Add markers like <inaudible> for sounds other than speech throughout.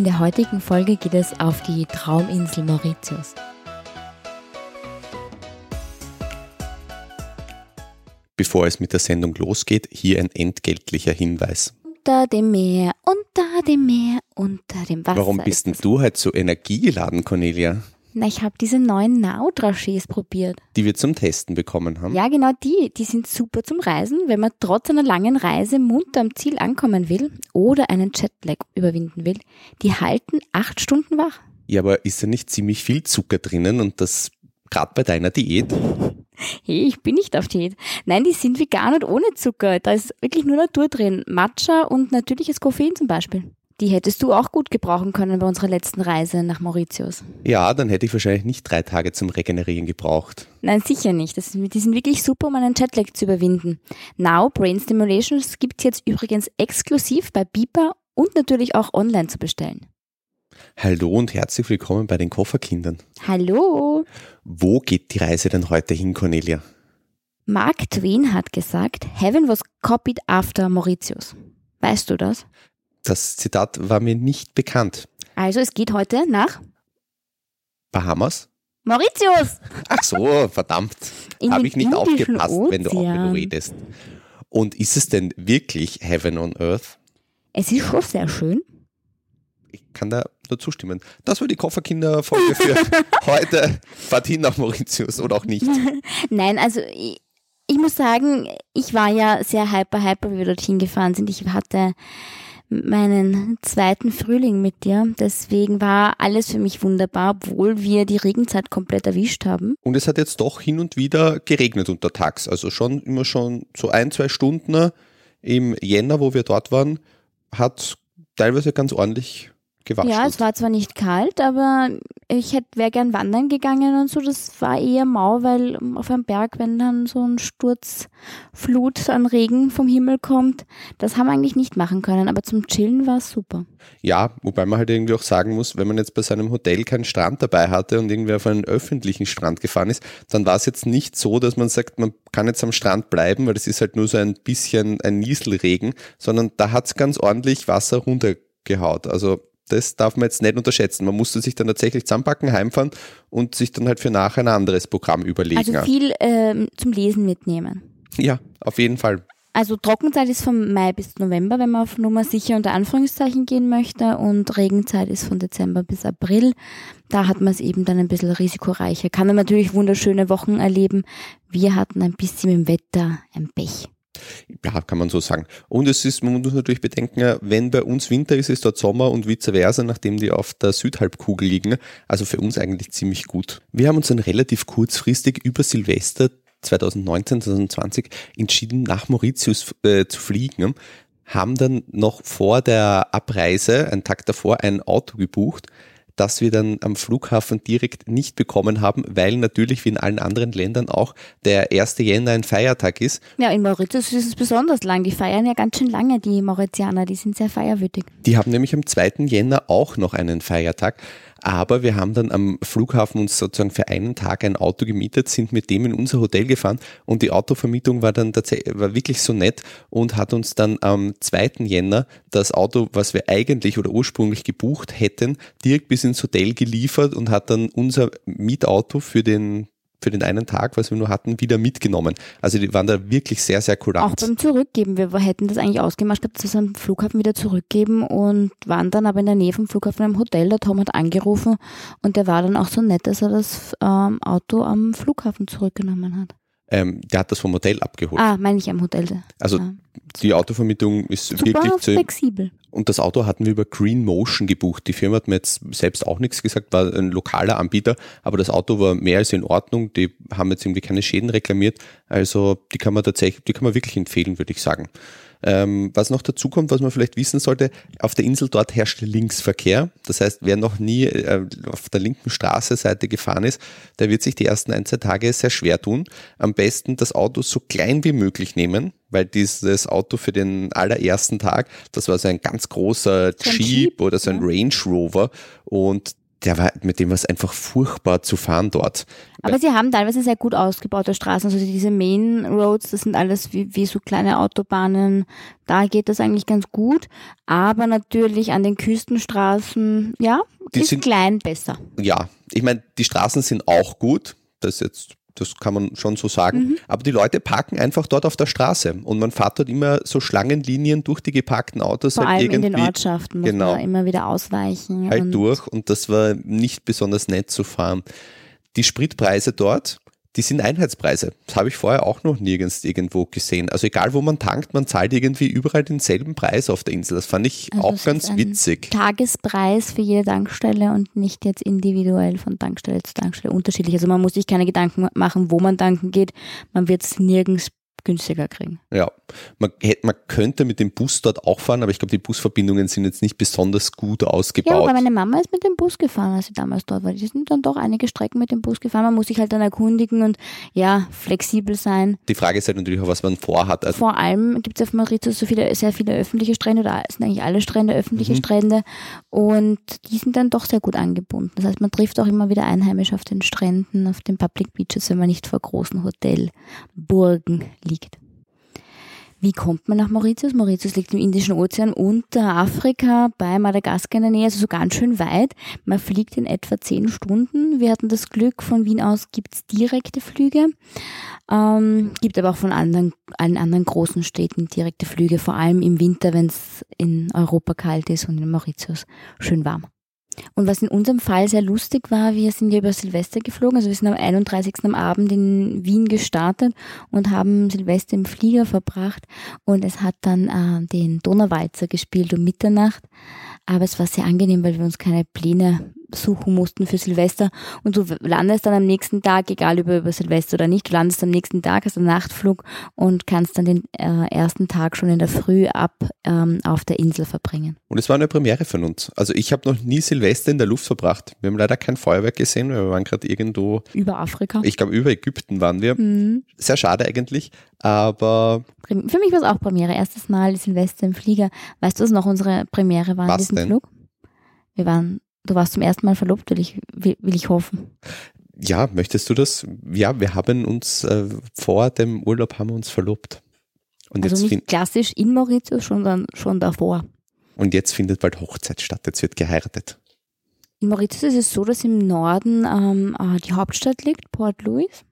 In der heutigen Folge geht es auf die Trauminsel Mauritius. Bevor es mit der Sendung losgeht, hier ein entgeltlicher Hinweis. Unter dem Meer, unter dem Meer, unter dem Wasser. Warum bist denn du heute so energiegeladen, Cornelia? Na, ich habe diese neuen Naut-Dragés probiert. Die wir zum Testen bekommen haben. Ja, genau die. Die sind super zum Reisen, wenn man trotz einer langen Reise munter am Ziel ankommen will oder einen Jetlag überwinden will. Die halten acht Stunden wach. Ja, aber ist da nicht ziemlich viel Zucker drinnen und das gerade bei deiner Diät? Hey, ich bin nicht auf Diät. Nein, die sind vegan und ohne Zucker. Da ist wirklich nur Natur drin. Matcha und natürliches Koffein zum Beispiel. Die hättest du auch gut gebrauchen können bei unserer letzten Reise nach Mauritius. Ja, dann hätte ich wahrscheinlich nicht drei Tage zum Regenerieren gebraucht. Nein, sicher nicht. Das, die sind wirklich super, um einen Jetlag zu überwinden. Now Brain Stimulations gibt es jetzt übrigens exklusiv bei Beeper und natürlich auch online zu bestellen. Hallo und herzlich willkommen bei den Kofferkindern. Hallo! Wo geht die Reise denn heute hin, Cornelia? Mark Twain hat gesagt, Heaven was copied after Mauritius. Weißt du das? Das Zitat war mir nicht bekannt. Also es geht heute nach Bahamas? Mauritius! Ach so, verdammt. Habe ich nicht aufgepasst, wenn du auch wenn du Ozean. redest. Und ist es denn wirklich Heaven on Earth? Es ist schon sehr schön. Ich kann da nur zustimmen. Das war die Kofferkinder-Folge für <laughs> heute. Fahrt hin nach Mauritius oder auch nicht. <laughs> Nein, also ich, ich muss sagen, ich war ja sehr hyper, hyper, wie wir dorthin gefahren sind. Ich hatte meinen zweiten Frühling mit dir. Deswegen war alles für mich wunderbar, obwohl wir die Regenzeit komplett erwischt haben. Und es hat jetzt doch hin und wieder geregnet untertags. Also schon immer schon so ein, zwei Stunden im Jänner, wo wir dort waren, hat teilweise ganz ordentlich gewaschen. Ja, es war zwar nicht kalt, aber ich hätte wäre gern wandern gegangen und so. Das war eher mau, weil auf einem Berg, wenn dann so ein Sturzflut an Regen vom Himmel kommt, das haben wir eigentlich nicht machen können. Aber zum Chillen war es super. Ja, wobei man halt irgendwie auch sagen muss, wenn man jetzt bei seinem Hotel keinen Strand dabei hatte und irgendwie auf einen öffentlichen Strand gefahren ist, dann war es jetzt nicht so, dass man sagt, man kann jetzt am Strand bleiben, weil das ist halt nur so ein bisschen ein Nieselregen, sondern da hat es ganz ordentlich Wasser runtergehaut. Also das darf man jetzt nicht unterschätzen. Man musste sich dann tatsächlich zusammenpacken, heimfahren und sich dann halt für nachher ein anderes Programm überlegen. Also viel ähm, zum Lesen mitnehmen. ja, auf jeden Fall. Also Trockenzeit ist von Mai bis November, wenn man auf Nummer sicher unter Anführungszeichen gehen möchte und Regenzeit ist von Dezember bis April. Da hat man es eben dann ein bisschen risikoreicher. Kann man natürlich wunderschöne Wochen erleben. Wir hatten ein bisschen im Wetter ein Pech. Ja, kann man so sagen. Und es ist, man muss natürlich bedenken, wenn bei uns Winter ist, ist dort Sommer und vice versa, nachdem die auf der Südhalbkugel liegen. Also für uns eigentlich ziemlich gut. Wir haben uns dann relativ kurzfristig über Silvester 2019, 2020 entschieden, nach Mauritius äh, zu fliegen, haben dann noch vor der Abreise, einen Tag davor, ein Auto gebucht, das wir dann am Flughafen direkt nicht bekommen haben, weil natürlich wie in allen anderen Ländern auch der 1. Jänner ein Feiertag ist. Ja, in Mauritius ist es besonders lang. Die feiern ja ganz schön lange, die Mauritianer. Die sind sehr feierwütig. Die haben nämlich am 2. Jänner auch noch einen Feiertag. Aber wir haben dann am Flughafen uns sozusagen für einen Tag ein Auto gemietet, sind mit dem in unser Hotel gefahren und die Autovermietung war dann tatsächlich, war wirklich so nett und hat uns dann am 2. Jänner das Auto, was wir eigentlich oder ursprünglich gebucht hätten, direkt bis ins Hotel geliefert und hat dann unser Mietauto für den für den einen Tag, was wir nur hatten, wieder mitgenommen. Also die waren da wirklich sehr, sehr Auch kulant. beim Zurückgeben. Wir hätten das eigentlich ausgemacht, gehabt, dass wir es am Flughafen wieder zurückgeben und waren dann aber in der Nähe vom Flughafen im Hotel. Der Tom hat angerufen und der war dann auch so nett, dass er das ähm, Auto am Flughafen zurückgenommen hat. Ähm, der hat das vom Hotel abgeholt. Ah, meine ich am Hotel. Also ja. Die Autovermietung ist Super wirklich zu, flexibel. Und das Auto hatten wir über Green Motion gebucht. Die Firma hat mir jetzt selbst auch nichts gesagt, war ein lokaler Anbieter, aber das Auto war mehr als in Ordnung. Die haben jetzt irgendwie keine Schäden reklamiert. Also die kann man tatsächlich, die kann man wirklich empfehlen, würde ich sagen. Ähm, was noch dazu kommt, was man vielleicht wissen sollte, auf der Insel dort herrscht Linksverkehr. Das heißt, wer noch nie äh, auf der linken Straßenseite gefahren ist, der wird sich die ersten ein, zwei Tage sehr schwer tun. Am besten das Auto so klein wie möglich nehmen, weil dieses Auto für den allerersten Tag, das war so ein ganz großer So ein Jeep Jeep, oder so ein ja. Range Rover und der war, mit dem war es einfach furchtbar zu fahren dort. Aber sie haben teilweise sehr gut ausgebaute Straßen. Also diese Main Roads, das sind alles wie, wie so kleine Autobahnen. Da geht das eigentlich ganz gut. Aber natürlich an den Küstenstraßen, ja, Die ist sind- klein besser. Ja, ich meine, die Straßen sind auch gut. Das jetzt, das kann man schon so sagen. Mhm. Aber die Leute parken einfach dort auf der Straße und man fährt dort immer so Schlangenlinien durch die geparkten Autos Vor halt allem in den irgendwie Ortschaften muss genau. man immer wieder ausweichen. halt durch und das war nicht besonders nett zu fahren. Die Spritpreise dort, die sind Einheitspreise. Das habe ich vorher auch noch nirgends irgendwo gesehen. Also egal wo man tankt, man zahlt irgendwie überall denselben Preis auf der Insel. Das fand ich Also auch ganz witzig. Tagespreis für jede Tankstelle und nicht jetzt individuell von Tankstelle zu Tankstelle unterschiedlich. Also man muss sich keine Gedanken machen, wo man tanken geht. Man wird es nirgends günstiger kriegen. Ja, man, hätte, man könnte mit dem Bus dort auch fahren, aber ich glaube, die Busverbindungen sind jetzt nicht besonders gut Ja, ausgebaut. aber meine Mama ist mit dem Bus gefahren, als sie damals dort war. Die sind dann doch einige Strecken mit dem Bus gefahren. Man muss sich halt dann erkundigen und ja, flexibel sein. die Frage ist halt natürlich auch, was man vorhat. Also, Vor allem gibt es auf Mauritius so viele, sehr viele öffentliche Strände, oder sind eigentlich alle Strände öffentliche Mhm. Strände und die sind dann doch sehr gut angebunden. Das heißt, man trifft auch immer wieder Einheimische auf den Stränden, auf den Public Beaches, wenn man nicht vor großen Hotelburgen liegt. Wie kommt man nach Mauritius? Mauritius liegt im Indischen Ozean unter Afrika bei Madagaskar in der Nähe, also so ganz schön weit. Man fliegt in etwa zehn Stunden. Wir hatten das Glück, von Wien aus gibt's direkte Flüge. Ähm, gibt aber auch von anderen, allen anderen großen Städten direkte Flüge, vor allem im Winter, wenn es in Europa kalt ist und in Mauritius schön warm. Und was in unserem Fall sehr lustig war, wir sind ja über Silvester geflogen, also wir sind am 31. am Abend in Wien gestartet und haben Silvester im Flieger verbracht und es hat dann äh, den Donauwalzer gespielt um Mitternacht. Aber es war sehr angenehm, weil wir uns keine Pläne suchen mussten für Silvester. Und du landest dann am nächsten Tag, egal über, über Silvester oder nicht, du landest am nächsten Tag, hast einen Nachtflug und kannst dann den äh, ersten Tag schon in der Früh ab ähm, auf der Insel verbringen. und es war eine Premiere von uns. Also ich habe noch nie Silvester in der Luft verbracht. Wir haben leider kein Feuerwerk gesehen, weil wir waren gerade irgendwo, Über Afrika. ich glaube über Ägypten waren wir. Mhm. Sehr schade eigentlich, aber Für mich war es auch Premiere. Erstes Mal Silvester im Flieger. Weißt du, was noch unsere Premiere war in Was diesem denn? Flug? Wir waren, du warst zum ersten Mal verlobt, will ich, will, will ich hoffen. ja, möchtest du das? Ja, wir haben uns äh, vor dem Urlaub haben wir uns verlobt. Und Also jetzt, nicht klassisch in Mauritius, sondern schon davor. und jetzt findet bald Hochzeit statt, jetzt wird geheiratet. In Mauritius ist es so, dass im Norden ähm, äh, die Hauptstadt liegt, Port Louis.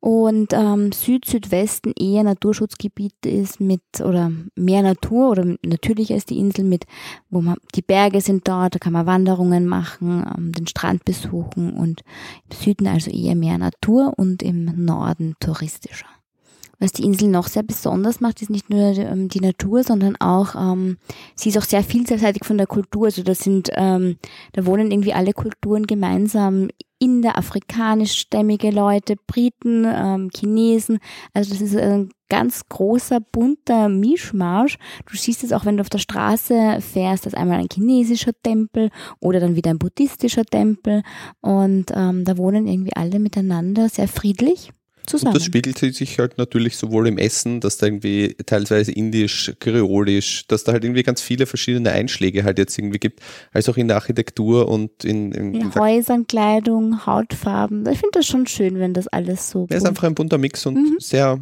Und ähm, Süd-Südwesten eher Naturschutzgebiet ist mit, oder mehr Natur oder natürlicher ist die Insel mit, wo man, die Berge sind dort, da kann man Wanderungen machen, ähm, den Strand besuchen und im Süden also eher mehr Natur und im Norden touristischer. Was die Insel noch sehr besonders macht, ist nicht nur ähm, die Natur, sondern auch, ähm, sie ist auch sehr vielseitig von der Kultur. Also das sind, ähm, da wohnen irgendwie alle Kulturen gemeinsam. Inder, afrikanischstämmige Leute, Briten, ähm, Chinesen. Also das ist ein ganz großer, bunter Mischmasch. Du siehst es auch, wenn du auf der Straße fährst, dass einmal ein chinesischer Tempel oder dann wieder ein buddhistischer Tempel. Und ähm, da wohnen irgendwie alle miteinander sehr friedlich zusammen. Und das spiegelt sich halt natürlich sowohl im Essen, dass da irgendwie teilweise indisch, kreolisch, dass da halt irgendwie ganz viele verschiedene Einschläge halt jetzt irgendwie gibt, als auch in der Architektur und in, in, in in Häusern, Kleidung, Hautfarben. Ich finde das schon schön, wenn das alles so er ist einfach ein bunter Mix und Mhm. sehr,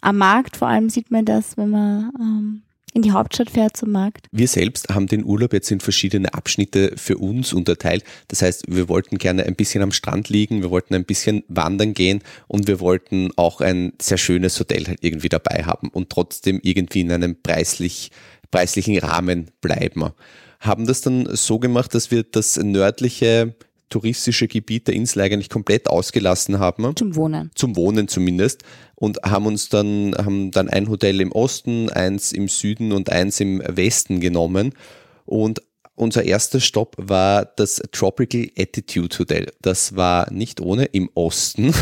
am Markt vor allem sieht man das, wenn man ähm, in die Hauptstadt fährt zum Markt. Wir selbst haben den Urlaub jetzt in verschiedene Abschnitte für uns unterteilt. Das heißt, wir wollten gerne ein bisschen am Strand liegen, wir wollten ein bisschen wandern gehen und wir wollten auch ein sehr schönes Hotel halt irgendwie dabei haben und trotzdem irgendwie in einem preislich, preislichen Rahmen bleiben. Haben das dann so gemacht, dass wir das nördliche touristische Gebiet der Insel eigentlich komplett ausgelassen haben. Zum Wohnen. zum Wohnen zumindest. Und haben uns dann haben dann ein Hotel im Osten, eins im Süden und eins im Westen genommen. Und unser erster Stopp war das Tropical Attitude Hotel. Das war nicht ohne im Osten.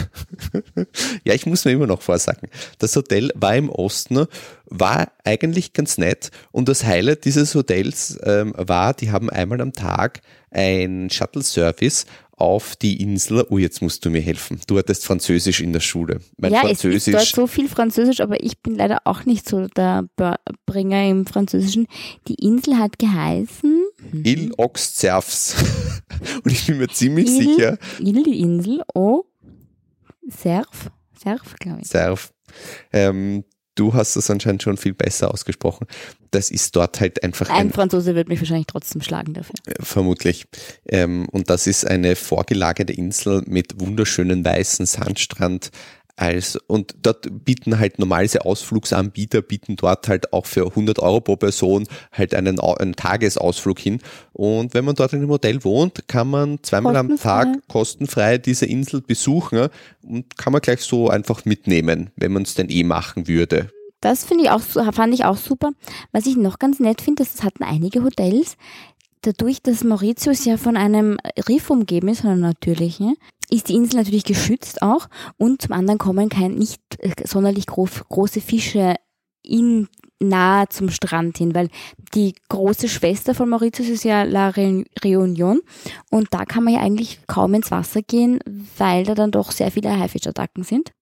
<laughs> ja, ich muss mir immer noch vorsagen. Das Hotel war im Osten, war eigentlich ganz nett und das Highlight dieses Hotels ähm, war, die haben einmal am Tag ein Shuttle-Service auf die Insel. Oh, jetzt musst du mir helfen. Du hattest Französisch in der Schule. Mein ja, es ist dort Französisch. so viel Französisch, aber ich bin leider auch nicht so der Br- Bringer im Französischen. Die Insel hat geheißen. Il Ox Cerfs. <laughs> Und ich bin mir ziemlich Il, sicher. Il, die Insel, O, Serf, Serf, glaube ich. Serf. Ähm, du hast das anscheinend schon viel besser ausgesprochen. Das ist dort halt einfach Ein ein, Franzose wird mich wahrscheinlich trotzdem schlagen dafür. äh, vermutlich. Ähm, und das ist eine vorgelagerte Insel mit wunderschönen weißen Sandstrand. Also, und dort bieten halt normalerweise Ausflugsanbieter, bieten dort halt auch für 100 Euro pro Person halt einen, einen Tagesausflug hin. Und wenn man dort in einem Hotel wohnt, kann man zweimal am. Tag kostenfrei diese Insel besuchen und kann man gleich so einfach mitnehmen, wenn man es denn eh machen würde. Das finde ich auch, fand ich auch super. Was ich noch ganz nett finde, das hatten einige Hotels. Dadurch, dass Mauritius ja von einem Riff umgeben ist, von einem natürlichen, ist die Insel natürlich geschützt auch und zum anderen kommen kein, nicht äh, sonderlich groß, große Fische in nahe zum Strand hin, weil die große Schwester von Mauritius ist ja La Réunion und da kann man ja eigentlich kaum ins Wasser gehen, weil da dann doch sehr viele Haifischerattacken sind.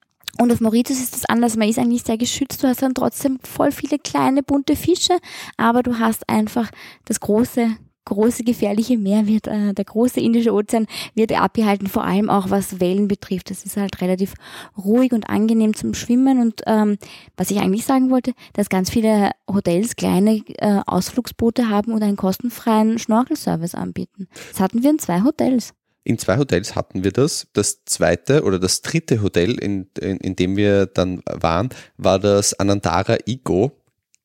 Und auf Mauritius ist das anders. Man ist eigentlich sehr geschützt. Du hast dann trotzdem voll viele kleine bunte Fische, aber du hast einfach das große, große gefährliche Meer wird, äh, der große Indische Ozean wird abgehalten, vor allem auch was Wellen betrifft. Das ist halt relativ ruhig und angenehm zum Schwimmen. Und ähm, was ich eigentlich sagen wollte, dass ganz viele Hotels kleine äh, Ausflugsboote haben und einen kostenfreien Schnorkelservice anbieten. Das hatten wir in zwei Hotels. In zwei Hotels hatten wir das. Das zweite oder das dritte Hotel, in, in, in dem wir dann waren, war das Anandara Igo.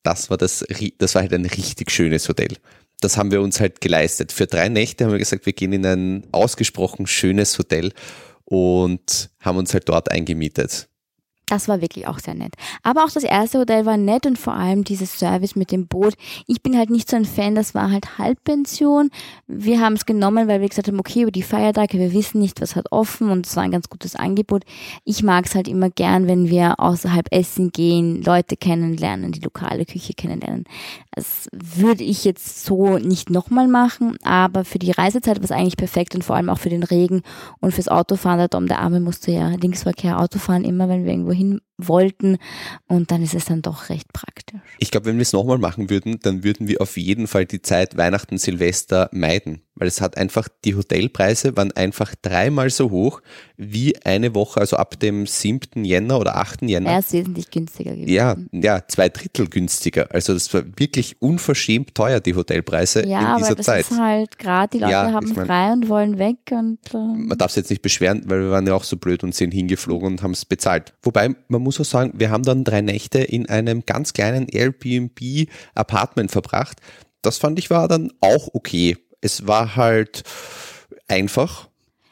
Das war das, das war halt ein richtig schönes Hotel. Das haben wir uns halt geleistet. Für drei Nächte haben wir gesagt, wir gehen in ein ausgesprochen schönes Hotel und haben uns halt dort eingemietet. Das war wirklich auch sehr nett. Aber auch das erste Hotel war nett und vor allem dieses Service mit dem Boot. Ich bin halt nicht so ein Fan, das war halt Halbpension. Wir haben es genommen, weil wir gesagt haben, okay, über die Feiertage, wir wissen nicht, was hat offen und es war ein ganz gutes Angebot. Ich mag es halt immer gern, wenn wir außerhalb essen gehen, Leute kennenlernen, die lokale Küche kennenlernen. Das würde ich jetzt so nicht nochmal machen, aber für die Reisezeit war es eigentlich perfekt und vor allem auch für den Regen und fürs Autofahren. Der Dom, der Arme musste ja Linksverkehr Auto fahren, immer wenn wir irgendwo hin wollten und dann ist es dann doch recht praktisch. Ich glaube, wenn wir es nochmal machen würden, dann würden wir auf jeden Fall die Zeit Weihnachten, Silvester meiden. Weil es hat einfach, die Hotelpreise waren einfach dreimal so hoch wie eine Woche, also ab dem 7. Jänner oder 8. Jänner. Er ist wesentlich günstiger gewesen. Ja, ja, zwei Drittel günstiger. Also das war wirklich unverschämt teuer, die Hotelpreise Ja, in aber dieser das Zeit. ist halt gerade, die Leute Ja, haben ich mein- frei und wollen weg und ähm, Man darf es jetzt nicht beschweren, weil wir waren ja auch so blöd und sind hingeflogen und haben es bezahlt. Wobei, man muss auch sagen, wir haben dann drei Nächte in einem ganz kleinen Airbnb-Apartment verbracht. Das fand ich war dann auch okay. Es war halt einfach.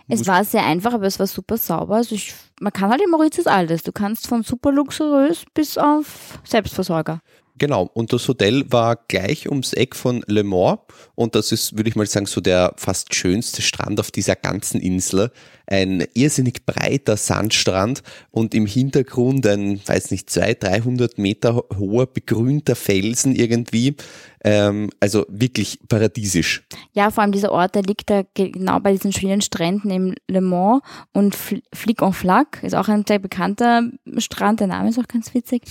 es war sehr einfach, aber es war super sauber. Also ich, man kann halt in Mauritius alles. Du kannst von super luxuriös bis auf Selbstversorger. Genau, und das Hotel war gleich ums Eck von Le Mans und das ist, würde ich mal sagen, so der fast schönste Strand auf dieser ganzen Insel. Ein irrsinnig breiter Sandstrand und im Hintergrund ein, weiß nicht, 200, 300 Meter hoher begrünter Felsen irgendwie. Ähm, also wirklich paradiesisch. Ja, vor allem dieser Ort, der liegt da genau bei diesen schönen Stränden im Le Mans und Fl- Flic en Flac ist auch ein sehr bekannter Strand, der Name ist auch ganz witzig.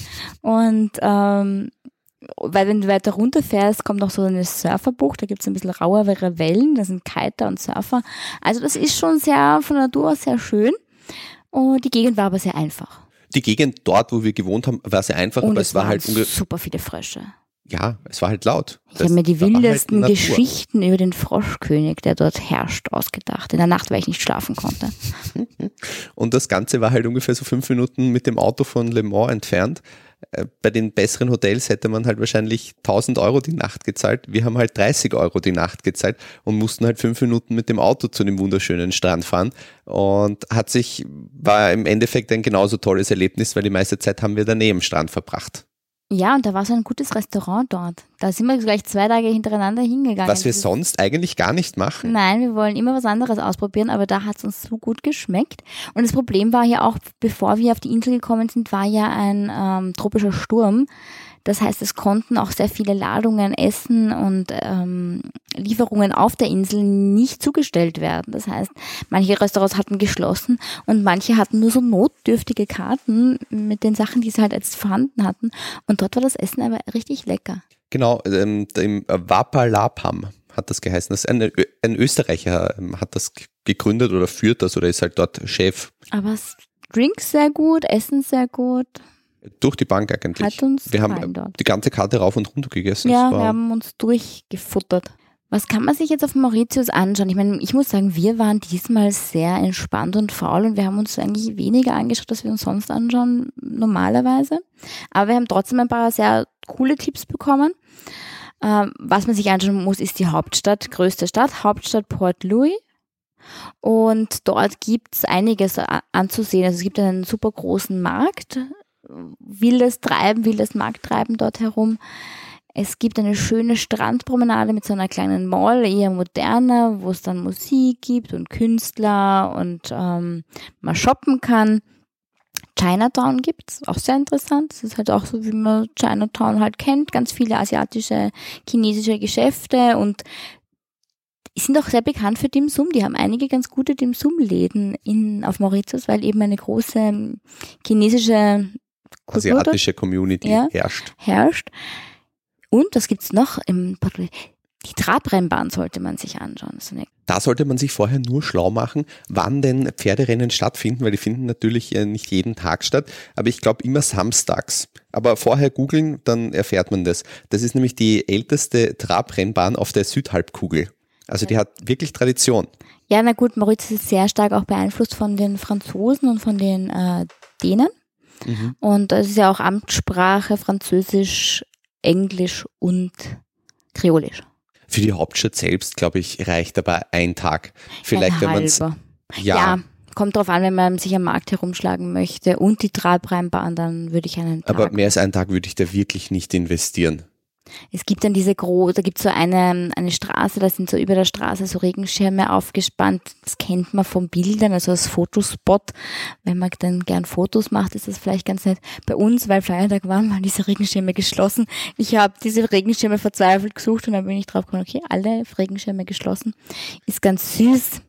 Und ähm, weil wenn du weiter runterfährst, kommt noch so eine Surferbucht, da gibt es ein bisschen rauere Wellen, da sind Kiter und Surfer. Also das ist schon sehr von Natur aus sehr schön. Und die Gegend war aber sehr einfach. Die Gegend dort, wo wir gewohnt haben, war sehr einfach, Und aber es es war halt super viele Frösche. ja, es war halt laut. Ich habe mir die halt wildesten Natur. Geschichten über den Froschkönig, der dort herrscht, ausgedacht. In der Nacht, weil ich nicht schlafen konnte. <laughs> Und das Ganze war halt ungefähr so fünf Minuten mit dem Auto von Le Mans entfernt. Äh, Bei den besseren Hotels hätte man halt wahrscheinlich 1000 Euro die Nacht gezahlt. Wir haben halt 30 Euro die Nacht gezahlt und mussten halt fünf Minuten mit dem Auto zu dem wunderschönen Strand fahren. Und hat sich, war im Endeffekt ein genauso tolles Erlebnis, weil die meiste Zeit haben wir daneben Strand verbracht. Ja, und da war so ein gutes Restaurant dort. Da sind wir gleich zwei Tage hintereinander hingegangen. Was wir sonst eigentlich gar nicht machen. Nein, wir wollen immer was anderes ausprobieren, aber da hat es uns so gut geschmeckt. Und das Problem war ja auch, bevor wir auf die Insel gekommen sind, war ja ein ähm, tropischer Sturm. Das heißt, es konnten auch sehr viele Ladungen, Essen und ähm, Lieferungen auf der Insel nicht zugestellt werden. Das heißt, manche Restaurants hatten geschlossen und manche hatten nur so notdürftige Karten mit den Sachen, die sie halt jetzt vorhanden hatten. Und dort war das Essen aber richtig lecker. Genau, ähm, im Wapalapam hat das geheißen. Das ein, ein Österreicher ähm, hat das gegründet oder führt das oder ist halt dort Chef. Aber Drinks sehr gut, Essen sehr gut. Durch die Bank eigentlich. Wir haben dort. die ganze Karte rauf und runter gegessen. Ja, wir haben uns durchgefuttert. Was kann man sich jetzt auf Mauritius anschauen? Ich meine, ich muss sagen, wir waren diesmal sehr entspannt und faul und wir haben uns eigentlich weniger angeschaut, als wir uns sonst anschauen, normalerweise. Aber wir haben trotzdem ein paar sehr coole Tipps bekommen. Ähm, was man sich anschauen muss, ist die Hauptstadt, größte Stadt, Hauptstadt Port Louis. Und dort gibt es einiges anzusehen. Also es gibt einen super großen Markt, wildes Treiben, wildes Markttreiben dort herum. Es gibt eine schöne Strandpromenade mit so einer kleinen Mall, eher moderner, wo es dann Musik gibt und Künstler und ähm, man shoppen kann. Chinatown gibt's, auch sehr interessant. Das ist halt auch so, wie man Chinatown halt kennt. Ganz viele asiatische, chinesische Geschäfte und sind auch sehr bekannt für Dim Sum. Die haben einige ganz gute Dim Sum-Läden in, auf Mauritius, weil eben eine große chinesische asiatische Community ja, herrscht. herrscht. Und was gibt's noch im Portugal? Die Trabrennbahn sollte man sich anschauen. da sollte man sich vorher nur schlau machen, wann denn Pferderennen stattfinden, weil die finden natürlich nicht jeden Tag statt, aber ich glaube immer samstags. Aber vorher googeln, dann erfährt man das. Das ist nämlich die älteste Trabrennbahn auf der Südhalbkugel. Also die hat wirklich Tradition. Ja, na gut, Mauritius ist sehr stark auch beeinflusst von den Franzosen und von den äh, Dänen. Mhm. Und es ist ja auch Amtssprache Französisch, Englisch und Kreolisch. Für die Hauptstadt selbst, glaube ich, reicht aber ein Tag. Vielleicht, ein wenn man es. Ja. ja. kommt drauf an, wenn man sich am Markt herumschlagen möchte und die Trabrennbahn, dann würde ich einen Tag. Aber mehr als einen Tag würde ich da wirklich nicht investieren. Es gibt dann diese große, da gibt so eine, eine Straße, da sind so über der Straße so Regenschirme aufgespannt. Das kennt man von Bildern, also als Fotospot. Wenn man dann gern Fotos macht, ist das vielleicht ganz nett. Bei uns, weil Feiertag waren, waren diese Regenschirme geschlossen. Ich habe diese Regenschirme verzweifelt gesucht und dann bin ich drauf gekommen, okay, alle Regenschirme geschlossen. Ist ganz süß.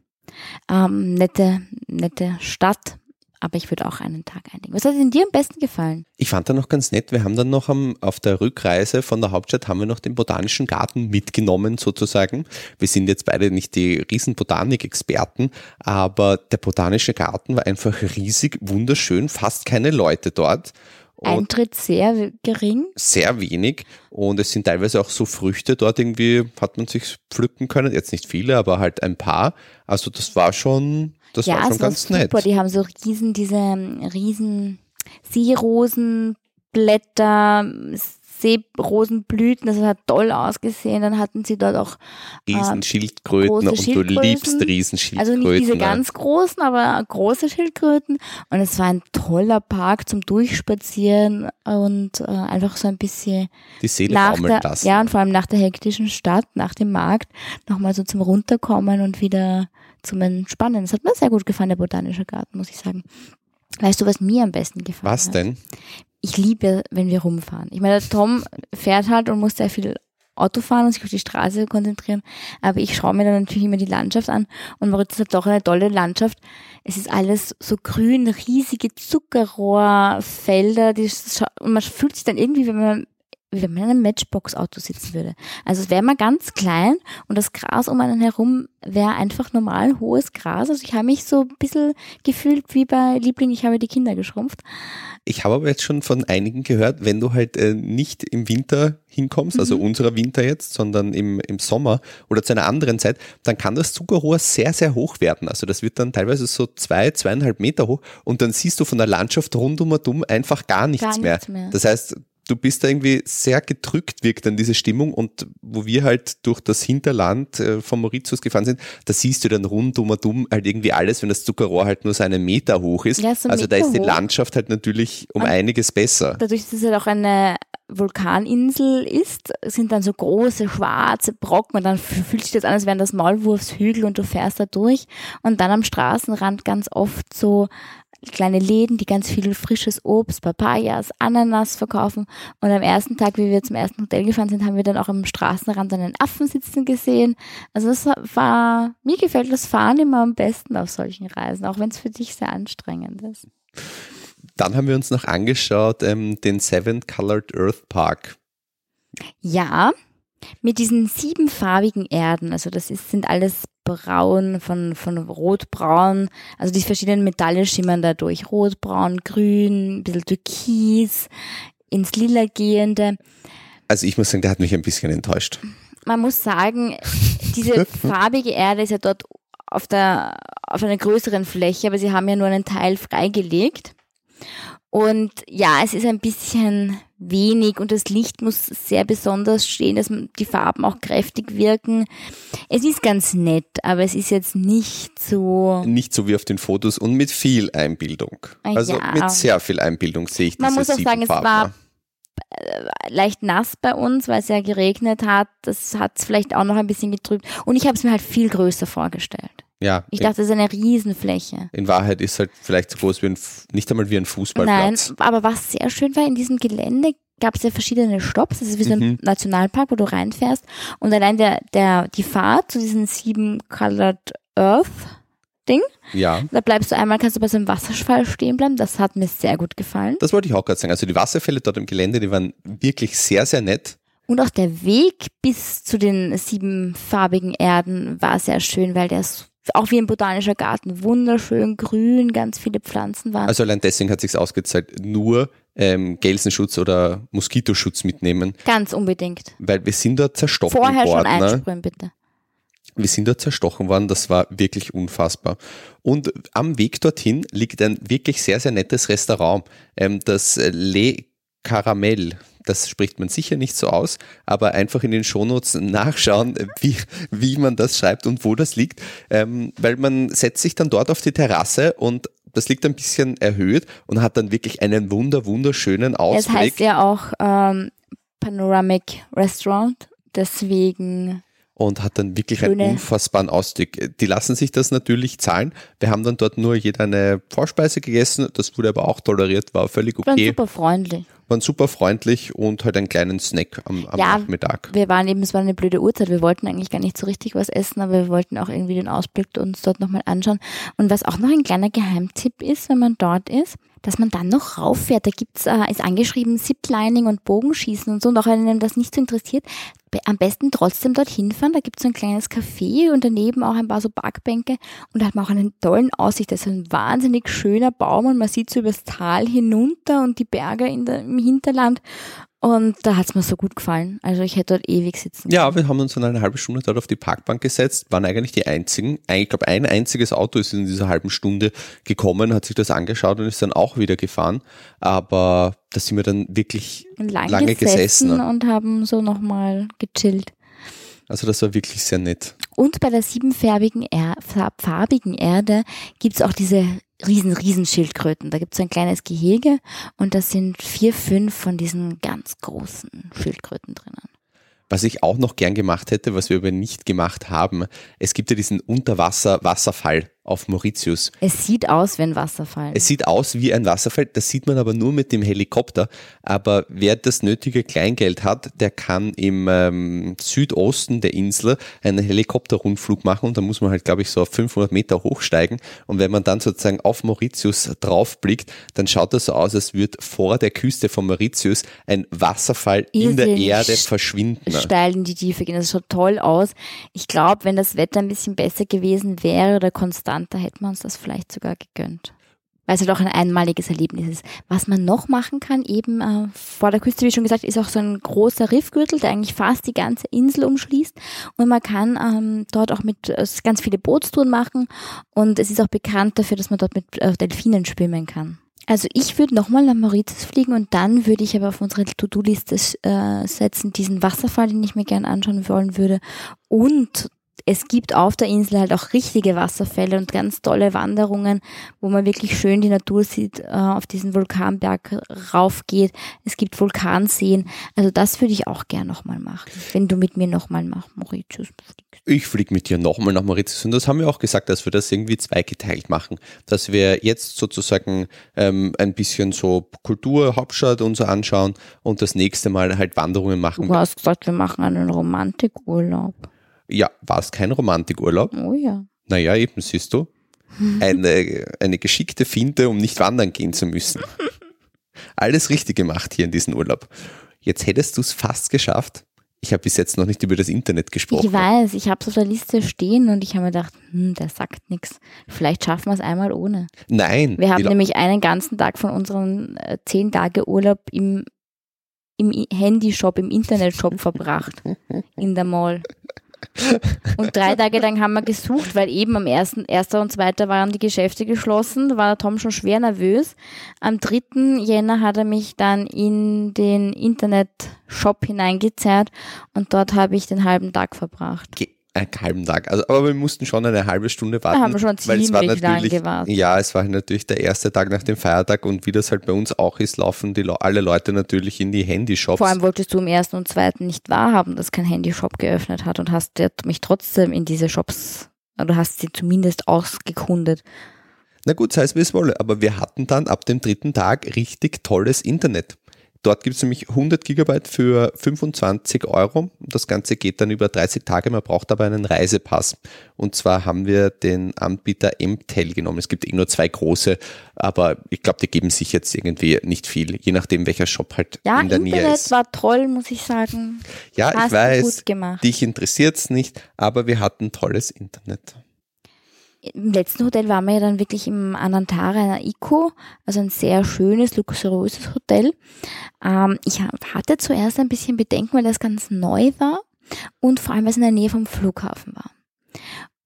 Ähm, nette, nette Stadt, aber ich würde auch einen Tag einlegen. Was hat dir am besten gefallen? Ich fand da noch ganz nett, wir haben dann noch am, auf der Rückreise von der Hauptstadt haben wir noch den Botanischen Garten mitgenommen sozusagen. Wir sind jetzt beide nicht die riesen Botanik-Experten, aber der Botanische Garten war einfach riesig, wunderschön, fast keine Leute dort. Eintritt sehr gering. Sehr wenig. Und es sind teilweise auch so Früchte dort irgendwie, hat man sich pflücken können. Jetzt nicht viele, aber halt ein paar. Also das war schon das ja, war schon ganz super. nett. Die haben so riesen, diese riesen Seerosenblätter, Seerosenblüten, das hat toll ausgesehen. Dann hatten sie dort auch äh, Riesenschildkröten und Schildkröten. du liebst Riesenschildkröten. Also nicht diese ganz großen, aber große Schildkröten. Und es war ein toller Park zum Durchspazieren und äh, einfach so ein bisschen die Seele nach der, lassen. Ja, und vor allem nach der hektischen Stadt, nach dem Markt, nochmal so zum Runterkommen und wieder zum Entspannen. Das hat mir sehr gut gefallen, der Botanische Garten, muss ich sagen. Weißt du, was mir am besten gefallen was hat? Was denn? Ich liebe, wenn wir rumfahren. Ich meine, Tom fährt halt und muss sehr viel Auto fahren und sich auf die Straße konzentrieren. Aber ich schaue mir dann natürlich immer die Landschaft an und Mauritius hat doch eine tolle Landschaft. Es ist alles so grün, riesige Zuckerrohrfelder. Die, und man fühlt sich dann irgendwie, wenn man wie wenn man in einem Matchbox-Auto sitzen würde. Also es wäre mal ganz klein und das Gras um einen herum wäre einfach normal hohes Gras. Also ich habe mich so ein bisschen gefühlt wie bei Liebling, ich habe die Kinder geschrumpft. Ich habe aber jetzt schon von einigen gehört, wenn du halt äh, nicht im Winter hinkommst, also mhm. unserer Winter jetzt, sondern im, im Sommer oder zu einer anderen Zeit, dann kann das Zuckerrohr sehr, sehr hoch werden. Also das wird dann teilweise so zwei, zweieinhalb Meter hoch und dann siehst du von der Landschaft rundum einfach gar nichts, gar nichts mehr. mehr. Das heißt, du bist da irgendwie sehr gedrückt, wirkt dann diese Stimmung und wo wir halt durch das Hinterland äh, von Mauritius gefahren sind, da siehst du dann rundum und um halt irgendwie alles, wenn das Zuckerrohr halt nur so einen Meter hoch ist. Ja, so also Meter da ist die. Landschaft halt natürlich um und einiges besser. Dadurch, dass es halt auch eine Vulkaninsel ist, sind dann so große schwarze Brocken und dann fühlt sich das an, als wären das Maulwurfshügel und du fährst da durch und dann am Straßenrand ganz oft so kleine Läden, die ganz viel frisches Obst, Papayas, Ananas verkaufen. Und am ersten Tag, wie wir zum ersten Hotel gefahren sind, haben wir dann auch am Straßenrand einen Affen sitzen gesehen. Also das war, mir gefällt das Fahren immer am besten auf solchen Reisen, auch wenn es für dich sehr anstrengend ist. Dann haben wir uns noch angeschaut, ähm, den Seven Colored Earth Park. Ja, Mit diesen siebenfarbigen Erden, also das ist, sind alles braun, von, von rot-braun, also die verschiedenen Metalle schimmern dadurch. Rot, braun, grün, ein bisschen türkis, ins Lila gehende. Also ich muss sagen, der hat mich ein bisschen enttäuscht. Man muss sagen, <laughs> diese farbige Erde ist ja dort auf der, auf einer größeren Fläche, aber sie haben ja nur einen Teil freigelegt. Und ja, es ist ein bisschen wenig und das Licht muss sehr besonders stehen, dass die Farben auch kräftig wirken. Es ist ganz nett, aber es ist jetzt nicht so. Nicht so wie auf den Fotos und mit viel Einbildung. Ah, Also ja. mit sehr viel Einbildung sehe ich Man diese muss auch sagen, es Farben. war äh, leicht nass bei uns, weil es ja geregnet hat. Das hat es vielleicht auch noch ein bisschen getrübt. Und ich habe es mir halt viel größer vorgestellt. Ja, Ich dachte, es ist eine Riesenfläche. in Wahrheit ist halt vielleicht so groß wie ein, nicht einmal wie ein Nein, Fußballplatz. aber was sehr schön war, in diesem Gelände gab es ja verschiedene Stops. Das ist wie so ein Mhm. Nationalpark, wo du reinfährst. Und allein der, der, die Fahrt zu diesen sieben Colored Earth Ding, Ja, da bleibst du einmal, kannst du bei so einem Wasserfall stehen bleiben. Das hat mir sehr gut gefallen. das wollte ich auch gerade sagen. Also die Wasserfälle dort im Gelände, die waren wirklich sehr, sehr nett. Und auch der Weg bis zu den siebenfarbigen Erden war sehr schön, weil der ist auch wie ein botanischer Garten, wunderschön grün, ganz viele Pflanzen waren. Also allein deswegen hat sich ausgezahlt, nur ähm, Gelsenschutz oder Moskitoschutz mitnehmen, ganz unbedingt. weil wir sind dort zerstochen Vorher schon worden. Ne? einsprühen, bitte. Wir sind dort zerstochen worden, das war wirklich unfassbar. Und am Weg dorthin liegt ein wirklich sehr, sehr nettes Restaurant, ähm, das äh, Le Caramel. Das spricht man sicher nicht so aus, aber einfach in den Shownotes nachschauen, wie, wie man das schreibt und wo das liegt, ähm, weil man setzt sich dann dort auf die Terrasse und das liegt ein bisschen erhöht und hat dann wirklich einen wunder, wunderschönen Es Ausblick. heißt ja auch ähm, Panoramic Restaurant, deswegen und hat dann wirklich einen Schöne- unfassbaren Ausblick. Die lassen sich das natürlich zahlen. Wir haben dann dort nur jeder eine Vorspeise gegessen, das wurde aber auch toleriert, war völlig waren okay, super freundlich. Waren super freundlich und halt einen kleinen Snack am, am Ja. Nachmittag. Wir waren eben, es war eine blöde Uhrzeit, wir wollten eigentlich gar nicht so richtig was essen, aber wir wollten auch irgendwie den Ausblick uns dort nochmal anschauen. Und was auch noch ein kleiner Geheimtipp ist, wenn man dort ist, dass man dann noch rauffährt. Da gibt's, äh, ist angeschrieben Ziplining und Bogenschießen und so. Und auch wenn einem das nicht so interessiert, am besten trotzdem dorthin fahren. Da gibt's so ein kleines Café und daneben auch ein paar so Parkbänke. Und da hat man auch einen tollen Aussicht. Das ist ein wahnsinnig schöner Baum und man sieht so übers Tal hinunter und die Berge der, im Hinterland. Und da hat's mir so gut gefallen. Also ich hätte dort ewig sitzen Ja, wir haben uns dann eine halbe Stunde dort auf die Parkbank gesetzt, waren eigentlich die einzigen. Ich glaube, ein einziges Auto ist in dieser halben Stunde gekommen, hat sich das angeschaut und ist dann auch wieder gefahren. Aber da sind wir dann wirklich. Lang lange gesessen gesessen. und haben so nochmal gechillt. Also das war wirklich sehr nett. Und bei der siebenfarbigen er farb- farbigen Erde gibt's auch diese riesen, riesen Schildkröten. Da gibt's so ein kleines Gehege und da sind vier, fünf von diesen ganz großen Schildkröten drinnen. Was ich auch noch gern gemacht hätte, was wir aber nicht gemacht haben, es gibt ja diesen Unterwasser-Wasserfall auf Mauritius. Es sieht aus wie ein Wasserfall. Es sieht aus wie ein Wasserfall, das sieht man aber nur mit dem Helikopter. Aber wer das nötige Kleingeld hat, der kann im ähm, Südosten der Insel einen Helikopterrundflug machen und da muss man halt, glaube ich, so auf 500 Meter hochsteigen. Und wenn man dann sozusagen auf Mauritius draufblickt, dann schaut das so aus, als würde vor der Küste von Mauritius ein Wasserfall in der Erde verschwinden. steil in die Tiefe gehen. Das schaut toll aus. Ich glaube, wenn das Wetter ein bisschen besser gewesen wäre oder konstanter, hätten wir uns das vielleicht sogar gegönnt. Weil es halt auch ein einmaliges Erlebnis ist. Was man noch machen kann, eben äh, vor der Küste, wie schon gesagt, ist auch so ein großer Riffgürtel, der eigentlich fast die ganze Insel umschließt. Und man kann ähm, dort auch mit äh, ganz viele Bootstouren machen. Und es ist auch bekannt dafür, dass man dort mit äh, Delfinen schwimmen kann. Also ich würde nochmal nach Mauritius fliegen und dann würde ich aber auf unsere To-Do-Liste äh, setzen, diesen Wasserfall, den ich mir gerne anschauen wollen würde. Und es gibt auf der Insel halt auch richtige Wasserfälle und ganz tolle Wanderungen, wo man wirklich schön die Natur sieht, äh, auf diesen Vulkanberg raufgeht. Es gibt Vulkanseen. Also das würde ich auch gern nochmal machen, wenn du mit mir nochmal nach Mauritius fliegst. Ich fliege mit dir nochmal nach Mauritius und das haben wir auch gesagt, dass wir das irgendwie zweigeteilt machen. Dass wir jetzt sozusagen ähm, ein bisschen so Kultur, Hauptstadt und so anschauen und das nächste Mal halt Wanderungen machen. Du hast gesagt, wir machen einen Romantikurlaub. Ja, war es kein Romantikurlaub? Oh ja. Naja, eben siehst du. Eine, eine geschickte Finte, um nicht wandern gehen zu müssen. Alles richtig gemacht hier in diesem Urlaub. Jetzt hättest du es fast geschafft. Ich habe bis jetzt noch nicht über das Internet gesprochen. Ich weiß, ich habe es auf der Liste stehen und ich habe mir gedacht, hm, der sagt nichts. Vielleicht schaffen wir es einmal ohne. Nein. Wir haben nämlich einen ganzen Tag von unserem äh, zehn Tage Urlaub im, im Handyshop, im Internetshop verbracht. In der Mall. Und drei Tage lang haben wir gesucht, weil eben am ersten, erster und zweiter waren die Geschäfte geschlossen. Da war der Tom schon schwer nervös. Am 3. Jänner hat er mich dann in den Internetshop hineingezerrt und dort habe ich den halben Tag verbracht. Ge- einen halben Tag. Also, aber wir mussten schon eine halbe Stunde warten. haben wir schon weil es war ziemlich lang natürlich, gewartet. Ja, es war natürlich der erste Tag nach dem Feiertag und wie das halt bei uns auch ist, laufen die, Le- alle Leute natürlich in die Handyshops. Vor allem wolltest du am ersten und zweiten nicht wahrhaben, dass kein Handyshop geöffnet hat und hast mich trotzdem in diese Shops, oder hast sie zumindest ausgekundet. Na gut, sei es wie es wolle, aber wir hatten dann ab dem dritten Tag richtig tolles Internet. Dort gibt es nämlich 100 Gigabyte für 25 Euro. Das Ganze geht dann über 30 Tage, man braucht aber einen Reisepass. Und zwar haben wir den Anbieter MTEL genommen. Es gibt eh nur zwei große, aber ich glaube, die geben sich jetzt irgendwie nicht viel, je nachdem welcher Shop halt Ja, in der Nähe Internet ist. war toll, muss ich sagen. Ja, Hast ich weiß, gut gemacht. dich interessiert's nicht, aber wir hatten tolles Internet. Im letzten Hotel waren wir ja dann wirklich im Anantara, einer Ico, also ein sehr schönes, luxuriöses Hotel. Ähm, ich ha- hatte zuerst ein bisschen Bedenken, weil das ganz neu war und vor allem, weil es in der Nähe vom Flughafen war.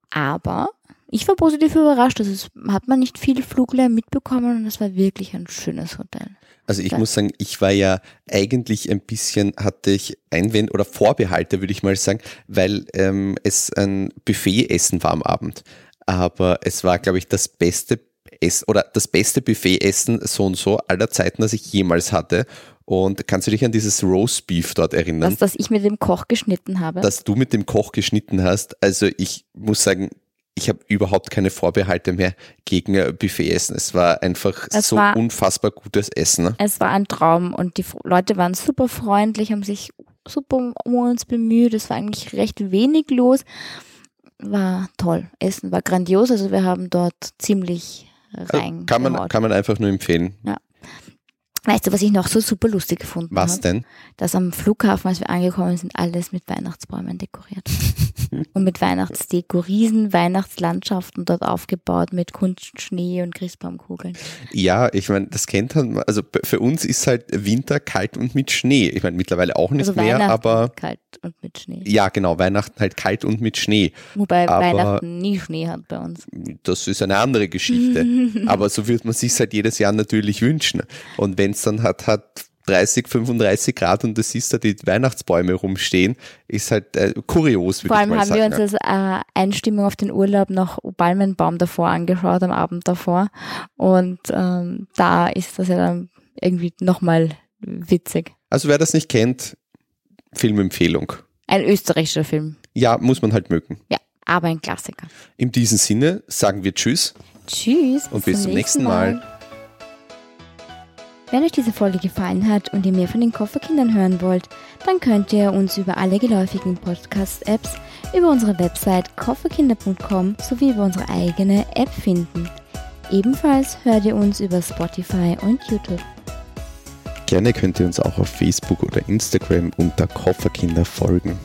Aber ich war positiv überrascht, also es hat man nicht viel Fluglärm mitbekommen und es war wirklich ein schönes Hotel. Also ich Ja. muss sagen, ich war ja eigentlich ein bisschen, hatte ich Einwände oder Vorbehalte, würde ich mal sagen, weil ähm, es ein Buffet-Essen war am Abend. Aber es war, glaube ich, das beste Ess oder das beste Buffet-Essen so und so aller Zeiten, das ich jemals hatte. Und kannst du dich an dieses Roast Beef dort erinnern? Das, das ich mit dem Koch geschnitten habe. dass du mit dem Koch geschnitten hast. Also ich muss sagen, ich habe überhaupt keine Vorbehalte mehr gegen Buffetessen. Es war einfach Es so war- unfassbar gutes Essen. ne? Es war ein Traum und die Leute waren super freundlich, haben sich super um uns bemüht. Es war eigentlich recht wenig los. War toll. Essen war grandios. Also wir haben dort ziemlich Also rein. kann, man, kann man einfach nur empfehlen. Weißt du, was ich noch so super lustig gefunden Was habe? denn? Dass am Flughafen, als wir angekommen sind, alles mit Weihnachtsbäumen dekoriert. <laughs> und mit Weihnachtsdeko, riesen Weihnachtslandschaften dort aufgebaut mit Kunstschnee und Christbaumkugeln. Ja, ich meine, das kennt man. Also für uns ist halt Winter kalt und mit Schnee. Ich meine, mittlerweile auch nicht Also mehr, Weihnachten aber kalt und mit Schnee. ja, genau, Weihnachten halt kalt und mit Schnee. Wobei aber- Weihnachten nie Schnee hat bei uns. Das ist eine andere Geschichte. <laughs> aber so wird man sich halt jedes Jahr natürlich wünschen. Und wenn es dann hat, hat 30, 35 Grad und du siehst da die Weihnachtsbäume rumstehen, ist halt äh, kurios, Vor allem mal haben sagen. wir uns als äh, Einstimmung auf den Urlaub noch Palmenbaum davor angeschaut, am Abend davor. Und ähm, da ist das ja dann irgendwie nochmal witzig. also wer das nicht kennt, Filmempfehlung. Ein österreichischer Film. Ja, muss man halt mögen. Ja, aber ein Klassiker. In diesem Sinne sagen wir Tschüss. Tschüss. Und bis zum nächsten Mal. Wenn euch diese Folge gefallen hat und ihr mehr von den Kofferkindern hören wollt, dann könnt ihr uns über alle geläufigen Podcast-Apps, über unsere Website kofferkinder.com sowie über unsere eigene App finden. Ebenfalls hört ihr uns über Spotify und YouTube. Gerne könnt ihr uns auch auf Facebook oder Instagram unter Kofferkinder folgen.